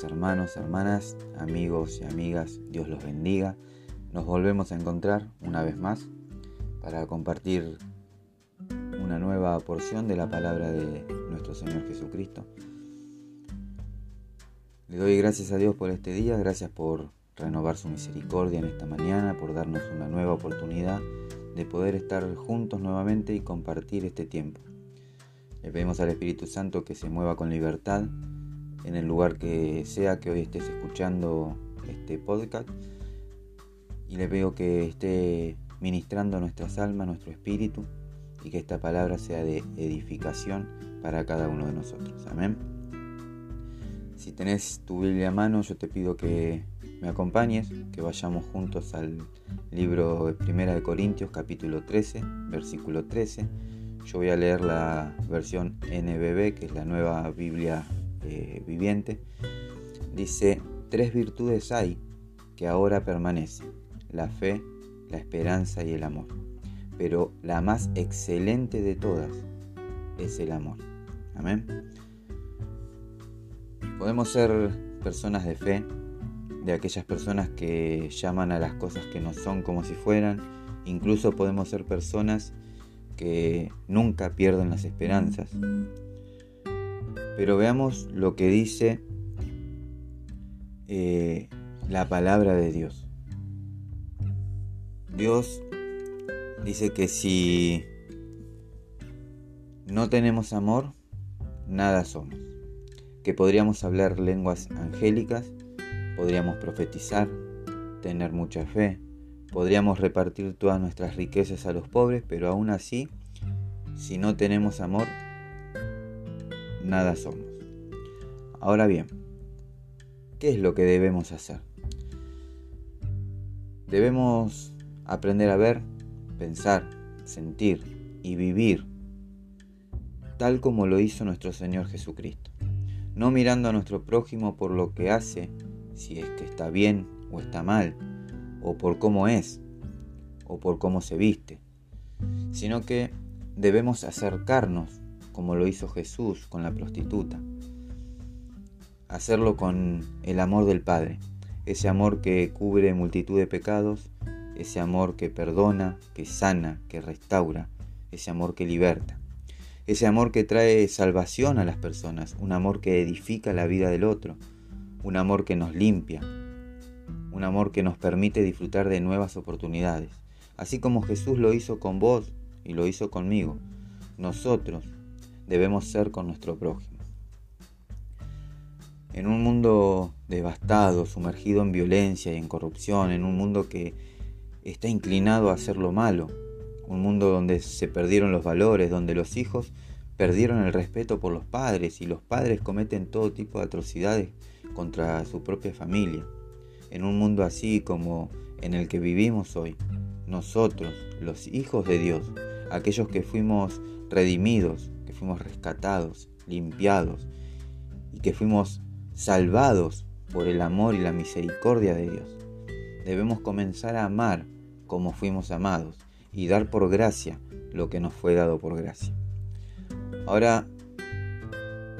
Queridos hermanos, hermanas, amigos y amigas, Dios los bendiga. Nos volvemos a encontrar una vez más para compartir una nueva porción de la palabra de nuestro Señor Jesucristo. Le doy gracias a Dios por este día, gracias por renovar su misericordia en esta mañana, por darnos una nueva oportunidad de poder estar juntos nuevamente y compartir este tiempo. Le pedimos al Espíritu Santo que se mueva con libertad en el lugar que sea que hoy estés escuchando este podcast y le pido que esté ministrando nuestras almas, nuestro espíritu y que esta palabra sea de edificación para cada uno de nosotros. Amén. Si tenés tu Biblia a mano, yo te pido que me acompañes, que vayamos juntos al libro de Primera de Corintios, capítulo 13, versículo 13. Yo voy a leer la versión NBB, que es la nueva Biblia viviente, dice, tres virtudes hay que ahora permanecen, la fe, la esperanza y el amor. Pero la más excelente de todas es el amor. Amén. Podemos ser personas de fe, de aquellas personas que llaman a las cosas que no son como si fueran. Incluso podemos ser personas que nunca pierden las esperanzas, pero veamos lo que dice eh, la palabra de Dios. Dios dice que si no tenemos amor, nada somos. Que podríamos hablar lenguas angélicas, podríamos profetizar, tener mucha fe, podríamos repartir todas nuestras riquezas a los pobres, pero aún así, si no tenemos amor, nada somos. Ahora bien, ¿qué es lo que debemos hacer? Debemos aprender a ver, pensar, sentir y vivir tal como lo hizo nuestro Señor Jesucristo. No mirando a nuestro prójimo por lo que hace, si es que está bien o está mal, o por cómo es, o por cómo se viste, sino que debemos acercarnos como lo hizo Jesús con la prostituta. Hacerlo con el amor del Padre, ese amor que cubre multitud de pecados, ese amor que perdona, que sana, que restaura, ese amor que liberta, ese amor que trae salvación a las personas, un amor que edifica la vida del otro, un amor que nos limpia, un amor que nos permite disfrutar de nuevas oportunidades, así como Jesús lo hizo con vos y lo hizo conmigo. Nosotros debemos ser con nuestro prójimo. En un mundo devastado, sumergido en violencia y en corrupción, en un mundo que está inclinado a hacer lo malo, un mundo donde se perdieron los valores, donde los hijos perdieron el respeto por los padres y los padres cometen todo tipo de atrocidades contra su propia familia. En un mundo así como en el que vivimos hoy, nosotros, los hijos de Dios, aquellos que fuimos redimidos, fuimos rescatados, limpiados y que fuimos salvados por el amor y la misericordia de Dios. Debemos comenzar a amar como fuimos amados y dar por gracia lo que nos fue dado por gracia. Ahora,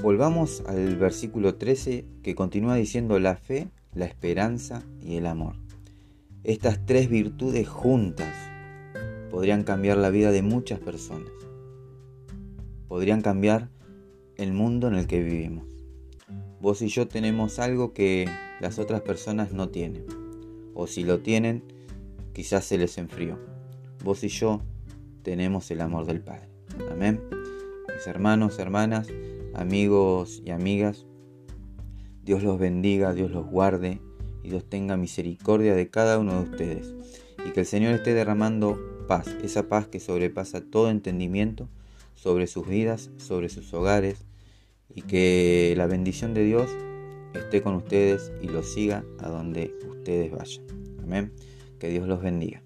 volvamos al versículo 13 que continúa diciendo la fe, la esperanza y el amor. Estas tres virtudes juntas podrían cambiar la vida de muchas personas podrían cambiar el mundo en el que vivimos. Vos y yo tenemos algo que las otras personas no tienen. O si lo tienen, quizás se les enfrió. Vos y yo tenemos el amor del Padre. Amén. Mis hermanos, hermanas, amigos y amigas, Dios los bendiga, Dios los guarde y Dios tenga misericordia de cada uno de ustedes. Y que el Señor esté derramando paz, esa paz que sobrepasa todo entendimiento sobre sus vidas, sobre sus hogares y que la bendición de Dios esté con ustedes y los siga a donde ustedes vayan. Amén. Que Dios los bendiga.